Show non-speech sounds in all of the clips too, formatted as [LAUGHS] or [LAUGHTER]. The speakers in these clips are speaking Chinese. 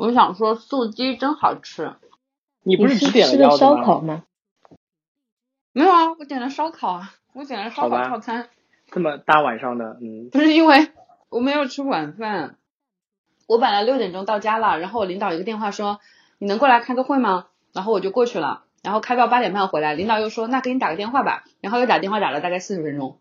我想说素鸡真好吃。你不是只点了？烧烤吗？没有啊，我点了烧烤啊，我点了烧烤好吧套餐，这么大晚上的，嗯，不是因为我没有吃晚饭。我本来六点钟到家了，然后我领导一个电话说你能过来开个会吗？然后我就过去了，然后开到八点半回来，领导又说那给你打个电话吧，然后又打电话打了大概四十分钟，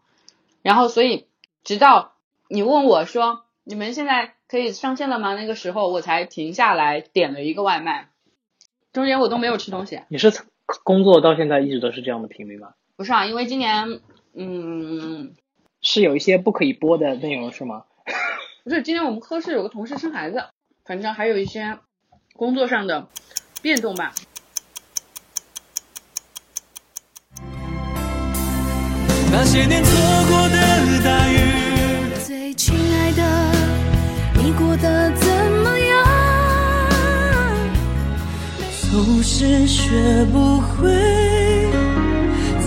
然后所以直到你问我说你们现在可以上线了吗？那个时候我才停下来点了一个外卖，中间我都没有吃东西。你是工作到现在一直都是这样的频率吗？不是啊，因为今年嗯是有一些不可以播的内容是吗？[LAUGHS] 不是今天我们科室有个同事生孩子，反正还有一些工作上的变动吧。那些年错过的大雨，最亲爱的，过得怎么样？总是学不会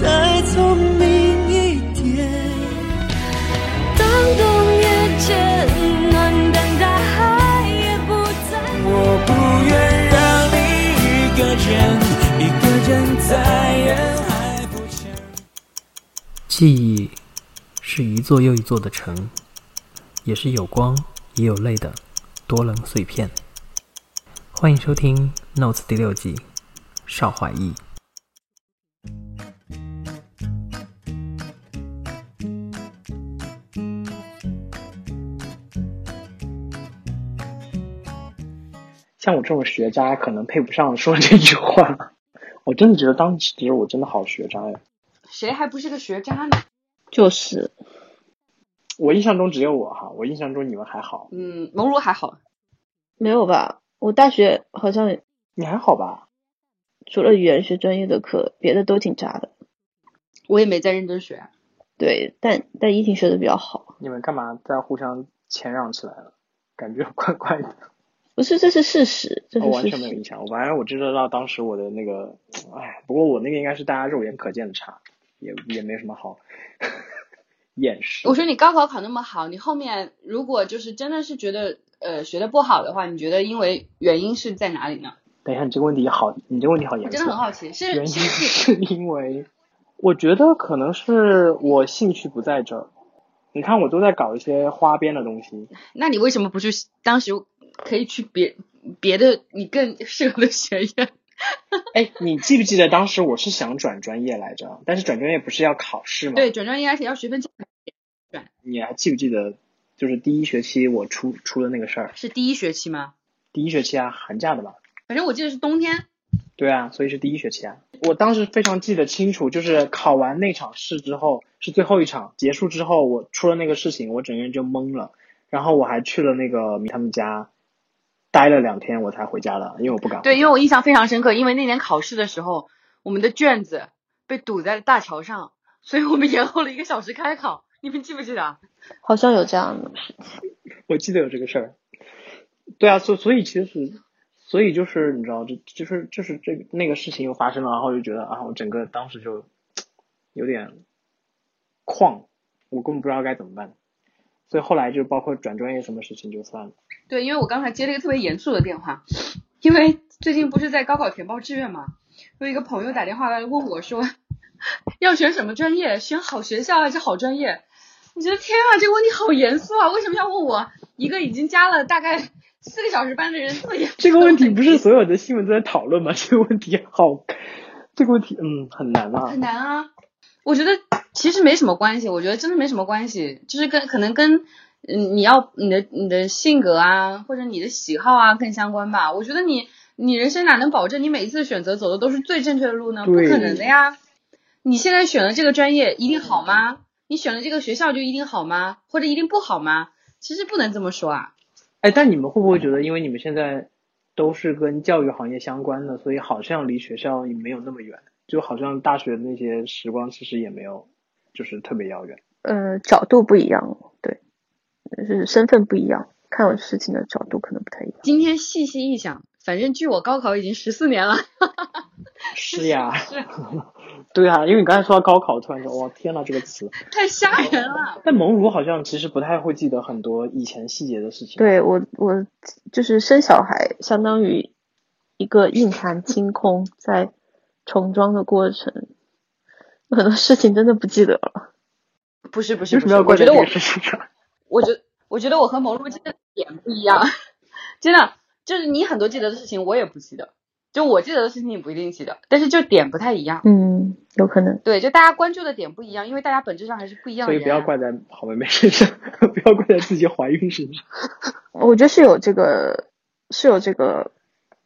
再聪明一点。当冬夜渐暖，当大海也不再。我不愿让你一个人，一个人在人海浮沉。记忆是一座又一座的城，也是有光也有泪的多棱碎片。欢迎收听《Notes》第六季，邵怀义。像我这种学渣，可能配不上说这句话。[LAUGHS] 我真的觉得当时我真的好学渣呀！谁还不是个学渣呢？就是我印象中只有我哈，我印象中你们还好，嗯，蒙如还好，没有吧？我大学好像你还好吧？除了语言学专业的课，别的都挺渣的。我也没在认真学。对，但但依婷学的比较好。你们干嘛在互相谦让起来了？感觉怪怪的。不是，这是事实，这我完是事实。全没有印象，反正我知道当时我的那个，哎，不过我那个应该是大家肉眼可见的差，也也没什么好掩饰。我说你高考考那么好，你后面如果就是真的是觉得呃学的不好的话，你觉得因为原因是在哪里呢？等一下，你这个问题好，你这个问题好严肃。我真的很好奇，是原因是是因为，我觉得可能是我兴趣不在这儿。你看，我都在搞一些花边的东西。那你为什么不去？当时可以去别别的你更适合的学院。[LAUGHS] 哎，你记不记得当时我是想转专业来着？但是转专业不是要考试吗？对，，转专业而且要学分，你还记不记得？就是第一学期我出出了那个事儿，是第一学期吗？第一学期啊，寒假的吧？反正我记得是冬天。对啊，所以是第一学期啊。我当时非常记得清楚，就是考完那场试之后，是最后一场结束之后，我出了那个事情，我整个人就懵了。然后我还去了那个他们家，待了两天，我才回家的，因为我不敢。对，因为我印象非常深刻，因为那年考试的时候，我们的卷子被堵在了大桥上，所以我们延后了一个小时开考。你们记不记得啊？好像有这样的事情。我记得有这个事儿。对啊，所所以其实，所以就是你知道，就就是就是这个那个事情又发生了，然后就觉得啊，我整个当时就有点旷，我根本不知道该怎么办。所以后来就包括转专业什么事情就算了。对，因为我刚才接了一个特别严肃的电话，因为最近不是在高考填报志愿嘛，有一个朋友打电话来问我说，[LAUGHS] 要选什么专业，选好学校还是好专业？我觉得天啊，这个问题好严肃啊！为什么要问我一个已经加了大概四个小时班的人这么严肃？这个问题不是所有的新闻都在讨论吗？[LAUGHS] 这个问题好，这个问题嗯很难啊很。难啊。我觉得其实没什么关系，我觉得真的没什么关系，就是跟可能跟嗯你要你的你的性格啊，或者你的喜好啊更相关吧。我觉得你你人生哪能保证你每一次选择走的都是最正确的路呢？不可能的呀。你现在选了这个专业一定好吗？你选了这个学校就一定好吗？或者一定不好吗？其实不能这么说啊。哎，但你们会不会觉得，因为你们现在都是跟教育行业相关的，所以好像离学校也没有那么远，就好像大学的那些时光其实也没有，就是特别遥远。呃，角度不一样，对，就是身份不一样，看事情的角度可能不太一样。今天细细一想，反正距我高考已经十四年了。[LAUGHS] 是呀，[LAUGHS] [LAUGHS] 对啊，因为你刚才说到高考，突然说哇天呐这个词，太吓人了。但蒙如好像其实不太会记得很多以前细节的事情。，对我我就是生小孩，相当于一个硬盘清空，在重装的过程，很多事情真的不记得了。不是不是不是，我觉得我？我觉我觉得我和蒙露记的点不一样，真的就是你很多记得的事情我也不记得，就我记得的事情你不一定记得，但是就点不太一样。嗯，有可能。对，就大家关注的点不一样，因为大家本质上还是不一样的所以。不要怪在好妹妹身上，[LAUGHS] 不要怪在自己怀孕身上。[LAUGHS] 我觉得是有这个是有这个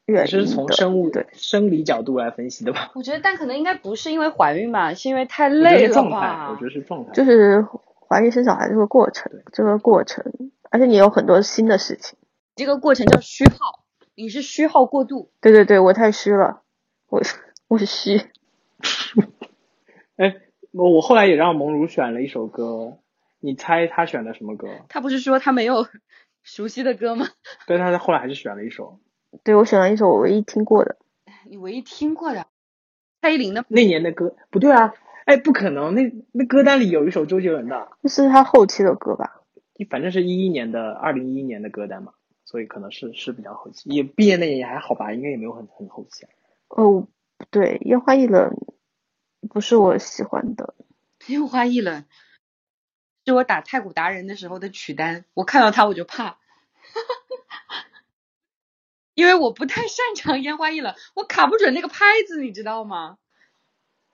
原因的。从生物对生理角度来分析的吧？我觉得，但可能应该不是因为怀孕吧，是因为太累了是状态，吧？我觉得是状态。就是怀孕生小孩这个过程，这个过程，而且你有很多新的事情。这个过程叫虚耗，你是虚耗过度。对对对，我太虚了，我我是虚。[LAUGHS] 哎，我我后来也让萌如选了一首歌，你猜他选的什么歌？他不是说他没有熟悉的歌吗？[LAUGHS] 但他后来还是选了一首对我选了一首我唯一听过的，你唯一听过的，蔡依林的。那年的歌，不对啊，哎，不可能，那那歌单里有一首周杰伦的，那是他后期的歌吧？反正是一一年的二零一一年的歌单嘛，所以可能是是比较后期，也毕业那年也还好吧，应该也没有很很后期啊。哦，不对，烟花易冷不是我喜欢的。烟花易冷是我打太古达人的时候的曲单，我看到它我就怕，[LAUGHS] 因为我不太擅长烟花易冷，我卡不准那个拍子，你知道吗？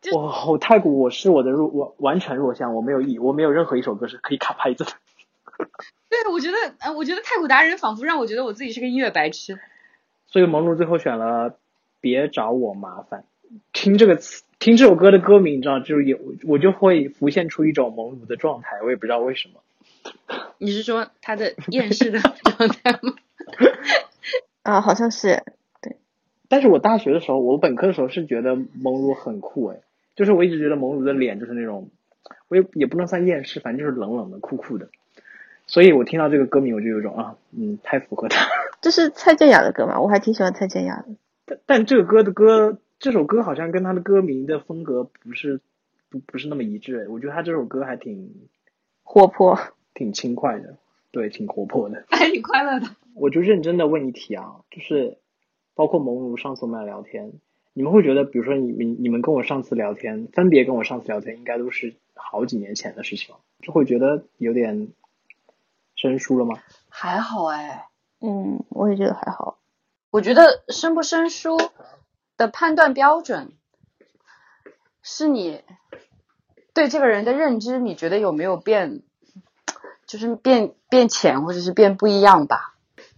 就哇，我太古我是我的弱我完全弱项，我没有一我没有任何一首歌是可以卡拍子的。[LAUGHS] 对，我觉得，呃，我觉得太古达人仿佛让我觉得我自己是个音乐白痴。所以萌如最后选了《别找我麻烦》。听这个词，听这首歌的歌名，你知道，就是有我就会浮现出一种萌如的状态，我也不知道为什么。你是说他的厌世的状态吗？[LAUGHS] 啊，好像是，对但是我大学的时候，我本科的时候是觉得萌如很酷诶，就是我一直觉得萌如的脸就是那种，我也也不能算厌世，反正就是冷冷的、酷酷的。所以我听到这个歌名，我就有一种啊，嗯，太符合他。[LAUGHS] 这是蔡健雅的歌嘛？我还挺喜欢蔡健雅的。但但这个歌的歌，这首歌好像跟他的歌名的风格不是不不是那么一致诶，我觉得他这首歌还挺活泼，挺轻快的，对，挺活泼的。[LAUGHS] 还挺快乐的。我就认真的问一题啊，就是包括萌如上次我们俩聊天，你们会觉得，比如说你你你们跟我上次聊天，分别跟我上次聊天，应该都是好几年前的事情了，就会觉得有点生疏了吗？还好哎，嗯，我也觉得还好。我觉得生不生疏的判断标准是你对这个人的认知，你觉得有没有变，就是变变浅或者是变不一样吧？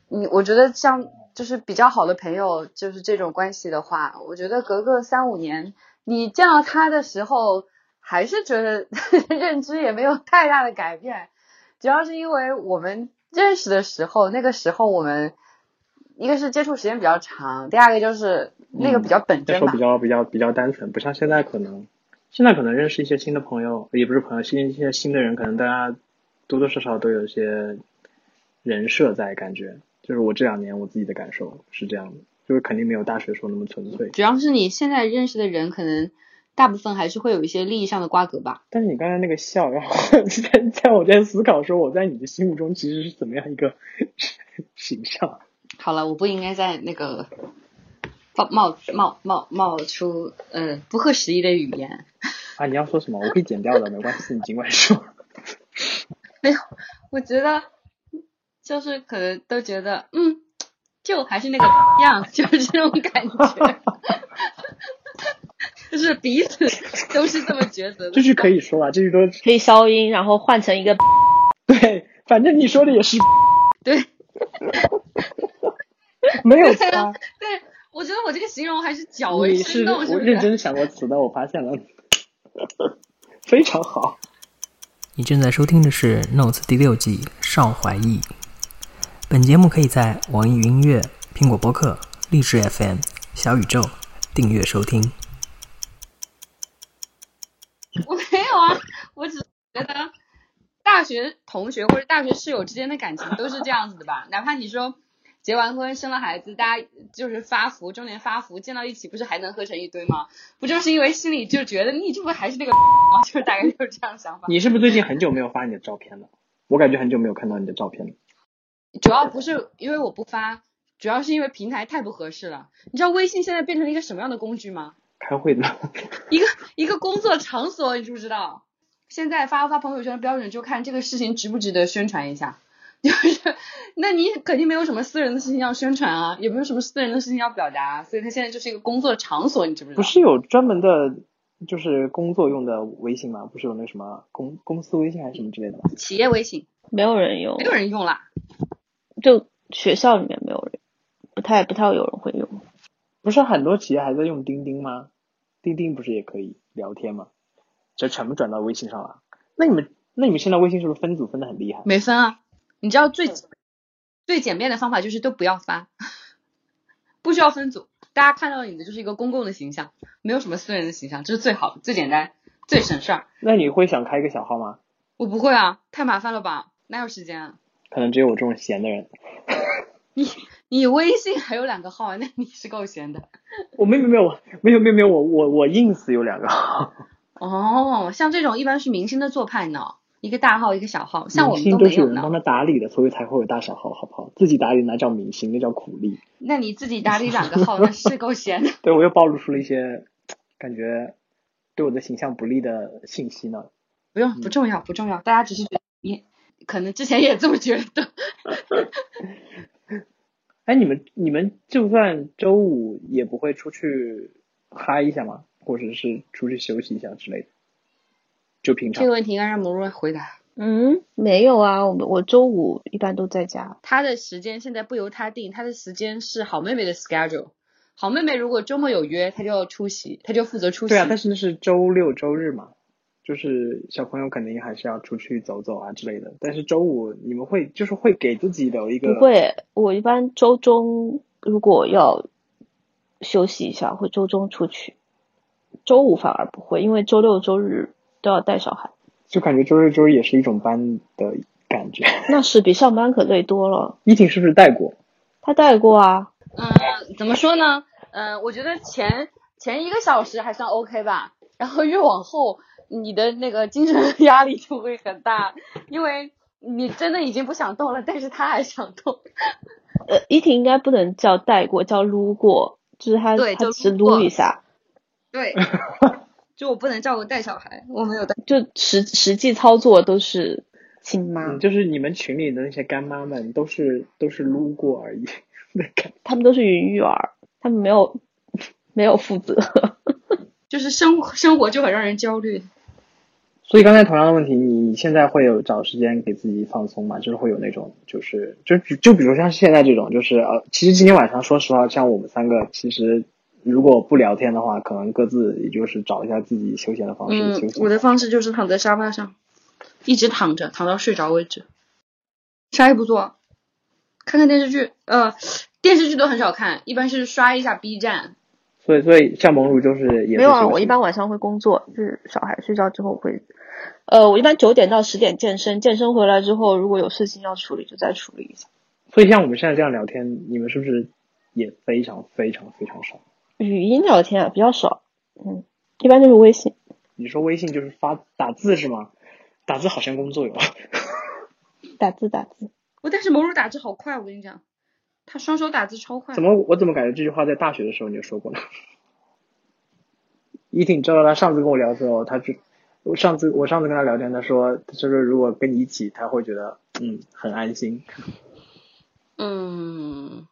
你我觉得像就是比较好的朋友，就是这种关系的话，我觉得隔个三五年，你见到他的时候，还是觉得 [LAUGHS] 认知也没有太大的改变，主要是因为我们认识的时候，那个时候我们一个是接触时间比较长，第二个就是那个比较本真吧那时候比。较比较比较单纯，不像现在可能，现在可能认识一些新的朋友，也不是朋友，新一些新的人，可能大家多多少少都有一些人设在，感觉就是我这两年我自己的感受是这样的，就是肯定没有大学时候那么纯粹。主要是你现在认识的人，可能大部分还是会有一些利益上的瓜葛吧。但是你刚才那个笑，然后 [LAUGHS] 在在我在思考说我在你的心目中其实是怎么样一个 [LAUGHS] 形象。好了，我不应该在那个冒冒冒冒冒出呃不合时宜的语言。啊，你要说什么？我可以剪掉的，没关系，你尽管说。[LAUGHS] 没有，我觉得就是可能都觉得嗯，就还是那个样，就是这种感觉，就是彼此都是这么抉择的。这句可以说啊，这句都可以消音，然后换成一个 [LAUGHS] 对，反正你说的也是 [LAUGHS] 对没有对差。对，我觉得我这个形容还是较为是生动，是是？我认真想过词的，我发现了，非常好。你正在收听的是《Notes》第六季《邵怀义》。本节目可以在网易云音乐、苹果播客、荔枝 FM、小宇宙订阅收听。我没有啊，我只是觉得大学同学或者大学室友之间的感情都是这样子的吧。哪怕你说结完婚生了孩子，大家就是发福，中年发福，见到一起不是还能喝成一堆吗？不就是因为心里就觉得你这不还是那个 [LAUGHS] 吗？就是大概就是这样想法。你是不是最近很久没有发你的照片了？我感觉很久没有看到你的照片了。主要不是因为我不发，主要是因为平台太不合适了。你知道微信现在变成了一个什么样的工具吗？开会的，一个一个工作场所，你知不知道？现在发不发朋友圈的标准就看这个事情值不值得宣传一下。就是，[LAUGHS] 那你肯定没有什么私人的事情要宣传啊，也没有什么私人的事情要表达，所以它现在就是一个工作场所，你知不知道？不是有专门的，就是工作用的微信吗？不是有那什么公公司微信还是什么之类的吗？企业微信，没有人用没，有人用啦。就学校里面没有人，不太不太有人会用。不是很多企业还在用钉钉吗？钉钉不是也可以聊天吗？这全部转到微信上了。那你们那你们现在微信是不是分组分的很厉害？没分啊，你知道最最简便的方法就是都不要发，[LAUGHS] 不需要分组，大家看到你的就是一个公共的形象，没有什么私人的形象，这是最好的、最简单、最省事儿。那你会想开一个小号吗？我不会啊，太麻烦了吧？哪有时间啊？可能只有我这种闲的人。你你微信还有两个号，那你是够闲的。我没有没有没有没有没有我我我 ins 有两个号，哦，像这种一般是明星的做派呢，一个大号一个小号，像我们明星都没有呢。是有人帮他打理的，所以才会有大小号，好不好？自己打理那叫明星，那叫苦力。那你自己打理两个号，那是够闲的。[LAUGHS] 对我又暴露出了一些感觉对我的形象不利的信息呢。不用，不重要，不重要，大家只是觉得你可能之前也这么觉得。[LAUGHS] 哎，你们你们就算周五也不会出去嗨一下吗？或者是出去休息一下之类的？就平常这个问题应该让萌若回答。嗯，没有啊，我们我周五一般都在家。他的时间现在不由他定，他的时间是好妹妹的 schedule。好妹妹如果周末有约，她就要出席，她就负责出席。对啊，但是那是周六周日嘛，就是小朋友肯定还是要出去走走啊之类的。但是周五你们会就是会给自己留一个不会，我一般周中如果要休息一下，会周中出去。周五反而不会，因为周六周日都要带小孩，就感觉周六周日也是一种班的感觉。[LAUGHS] 那是比上班可累多了。依婷是不是带过？她带过啊，嗯，怎么说呢？嗯，我觉得前前一个小时还算 OK 吧，然后越往后，你的那个精神压力就会很大，因为你真的已经不想动了，但是他还想动。呃，依婷应该不能叫带过，叫撸过，就是他对他只撸一下，对，[LAUGHS] 就我不能照顾带小孩，我没有带。就实实际操作都是亲妈，嗯，就是你们群里的那些干妈们都是都是撸过而已。[LAUGHS] 他们都是云育儿，他们没有没有负责。[LAUGHS] 就是生生活就很让人焦虑。所以刚才同样的问题，你现在会有找时间给自己放松吗？就是会有那种，就是就就比如像现在这种，就是呃，其实今天晚上说实话，像我们三个，其实如果不聊天的话，可能各自也就是找一下自己休闲的方式休嗯，息。我的方式就是躺在沙发上，一直躺着，躺到睡着为止，啥也不做，看看电视剧。呃，电视剧都很少看，一般是刷一下 B 站。所以所以像萌乳就是也没有啊，我一般晚上会工作，就是小孩睡觉之后会，呃，我一般九点到十点健身，健身回来之后如果有事情要处理就再处理一下。所以像我们现在这样聊天，你们是不是也非常非常非常少？语音聊天啊比较少，嗯，一般就是微信。你说微信就是发打字是吗？打字好像工作哟。[LAUGHS] 打字打字，我但是某乳打字好快，我跟你讲，他双手打字超快。怎么我怎么感觉这句话在大学的时候你就说过呢？依婷，你知道他上次跟我聊的时候，他就我上次我上次跟他聊天，他说他说如果跟你一起，他会觉得嗯很安心。[LAUGHS] 嗯，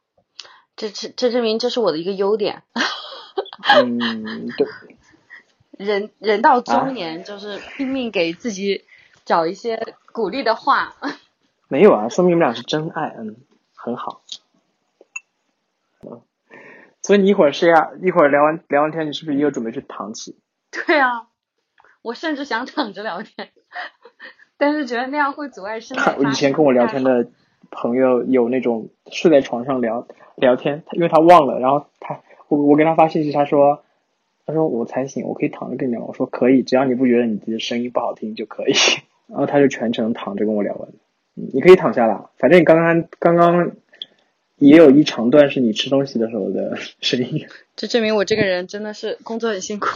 这这这证明这是我的一个优点。嗯，对，[LAUGHS] 人人到中年，就是拼命给自己找一些鼓励的话。[LAUGHS] 没有啊，说明你们俩是真爱，嗯，很好。嗯，所以你一会儿是要一会儿聊完聊完天，你是不是也有准备去躺起？[LAUGHS] 对啊，我甚至想躺着聊天，但是觉得那样会阻碍身体我。以前跟我聊天的朋友有那种睡在床上聊聊天，因为他忘了，然后他我我给他发信息，他说他说我才醒，我可以躺着跟你聊，我说可以，只要你不觉得你自己的声音不好听就可以。[LAUGHS] 然后他就全程躺着跟我聊完，嗯，你可以躺下了，反正你刚刚刚刚也有一长段是你吃东西的时候的 [LAUGHS] 声音。这证明我这个人真的是工作很辛苦。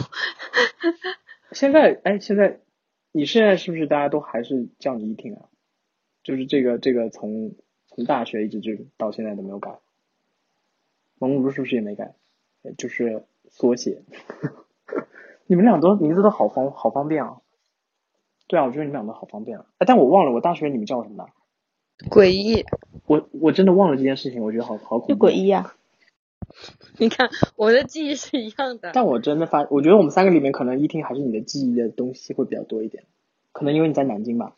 [LAUGHS] 现在，哎，现在你现在是不是大家都还是叫你一听啊？就是这个这个从从大学一直就到现在都没有改。蒙如是不是也没改？呃就是缩写。[LAUGHS] 你们俩都名字都好方好方便啊。对啊，我觉得你们俩都好方便啊。哎，但我忘了我大学你们叫我什么了。诡异，我我真的忘了这件事情，我觉得好好就恐怖。诡异啊！[LAUGHS] 你看我的记忆是一样的。但我真的发，我觉得我们三个里面，可能一听还是你的记忆的东西会比较多一点，可能因为你在南京吧。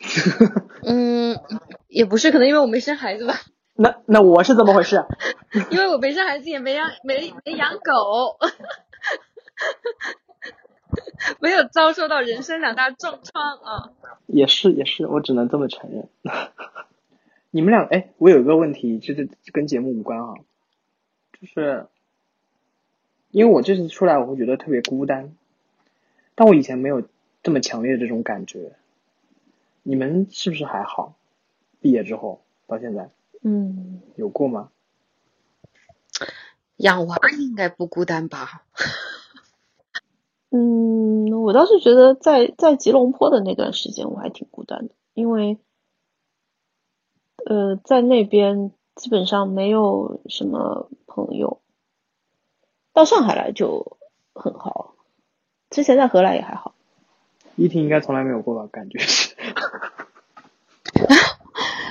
[LAUGHS] 嗯，也不是，可能因为我没生孩子吧，[LAUGHS] 那那我是怎么回事啊？[LAUGHS] 因为我没生孩子，也没养没没养狗，[LAUGHS] 没有遭受到人生两大重创啊。也是也是，我只能这么承认。你们俩，哎，我有一个问题，就是跟节目无关啊，就是因为我这次出来，我会觉得特别孤单，但我以前没有这么强烈的这种感觉。你们是不是还好？毕业之后到现在嗯，有过吗？养娃应该不孤单吧？嗯，我倒是觉得在在吉隆坡的那段时间我还挺孤单的，因为呃在那边基本上没有什么朋友，到上海来就很好，之前在荷兰也还好。依婷应该从来没有过吧？感觉是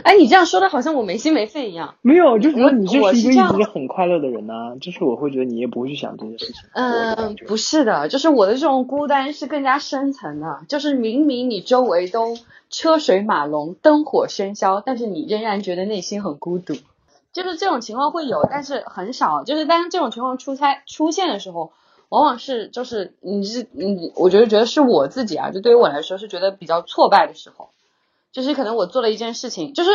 哎，你这样说的好像我没心没肺一样。没有，就是你就是一个一直很快乐的人呐、就是我会觉得你也不会去想这些事情。嗯不是的，就是我的这种孤单是更加深层的，就是明明你周围都车水马龙、灯火喧嚣，但是你仍然觉得内心很孤独。就是这种情况会有，但是很少。就是当这种情况出差出现的时候，往往是就是你是你，我觉得觉得是我自己啊，就对于我来说是觉得比较挫败的时候，就是可能我做了一件事情，就是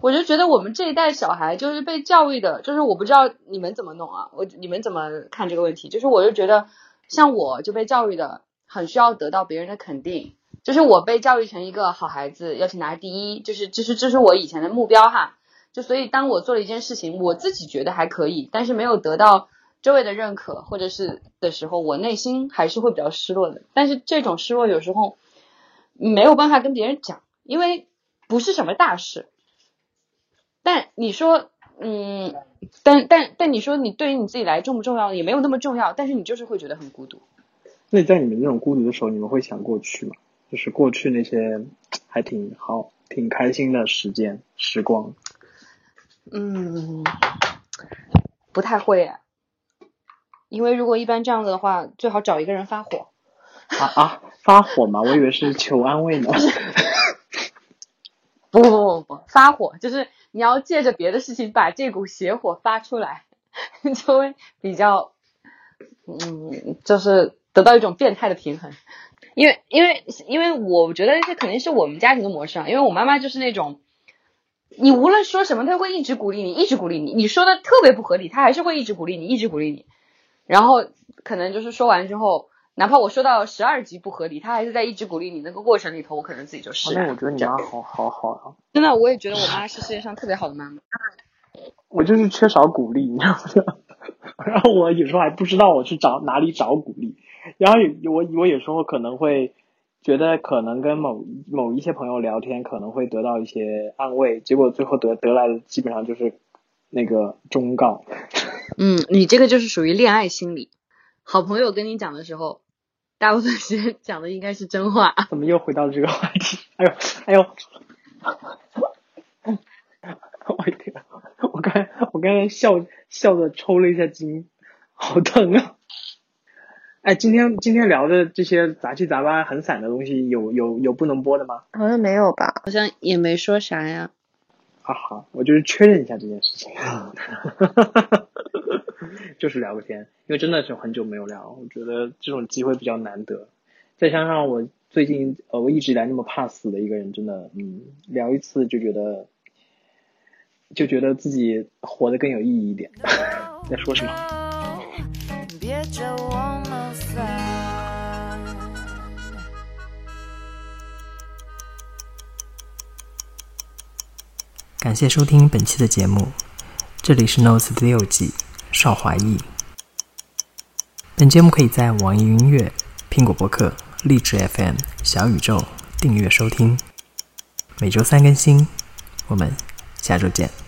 我就觉得我们这一代小孩就是被教育的，就是我不知道你们怎么弄啊，我你们怎么看这个问题？就是我就觉得像我就被教育的很需要得到别人的肯定，就是我被教育成一个好孩子，要去拿第一，就是就是这是我以前的目标哈。就所以当我做了一件事情，我自己觉得还可以，但是没有得到周围的认可或者是的时候，我内心还是会比较失落的。但是这种失落有时候没有办法跟别人讲，因为不是什么大事。但你说，嗯，但但但你说你对于你自己来重不重要？也没有那么重要，但是你就是会觉得很孤独。那在你们那种孤独的时候，你们会想过去吗？就是过去那些还挺好、挺开心的时间时光。嗯，不太会耶，因为如果一般这样子的话，最好找一个人发火。啊啊！发火嘛？我以为是求安慰呢。[LAUGHS] 不不不不，发火就是你要借着别的事情把这股邪火发出来，[LAUGHS] 就会比较，嗯，就是得到一种变态的平衡。因为因为因为我觉得这肯定是我们家庭的模式啊，因为我妈妈就是那种，你无论说什么，她会一直鼓励你，一直鼓励你。你说的特别不合理，她还是会一直鼓励你，一直鼓励你。然后可能就是说完之后，哪怕我说到十二级不合理，他还是在一直鼓励你。那个过程里头，我可能自己就哦释然了。那我觉得你妈好好好啊。真的，我也觉得我妈是世界上特别好的妈妈。我就是缺少鼓励，你知道吗？[LAUGHS] 然后我有时候还不知道我去找哪里找鼓励，然后有我我有时候可能会觉得可能跟某某一些朋友聊天可能会得到一些安慰，结果最后得得来的基本上就是那个忠告。嗯，你这个就是属于恋爱心理。好朋友跟你讲的时候，大部分时间讲的应该是真话。怎么又回到这个话题？哎呦哎呦！我天！我刚才我刚才笑笑的抽了一下筋，好疼啊！哎，今天今天聊的这些杂七杂八、很散的东西，有有有不能播的吗？好像没有吧？好像也没说啥呀。哈哈，我就是确认一下这件事情，[LAUGHS] 就是聊个天，因为真的是很久没有聊，我觉得这种机会比较难得，再加上我最近呃我一直以来那么怕死的一个人，真的嗯聊一次就觉得就觉得自己活得更有意义一点。[LAUGHS] 在说什么？别叫我麻烦。感谢收听本期的节目。这里是 Notes 第六季邵华义。本节目可以在网易云音乐、苹果播客、荔枝 FM、小宇宙订阅收听，每周三更新。我们下周见。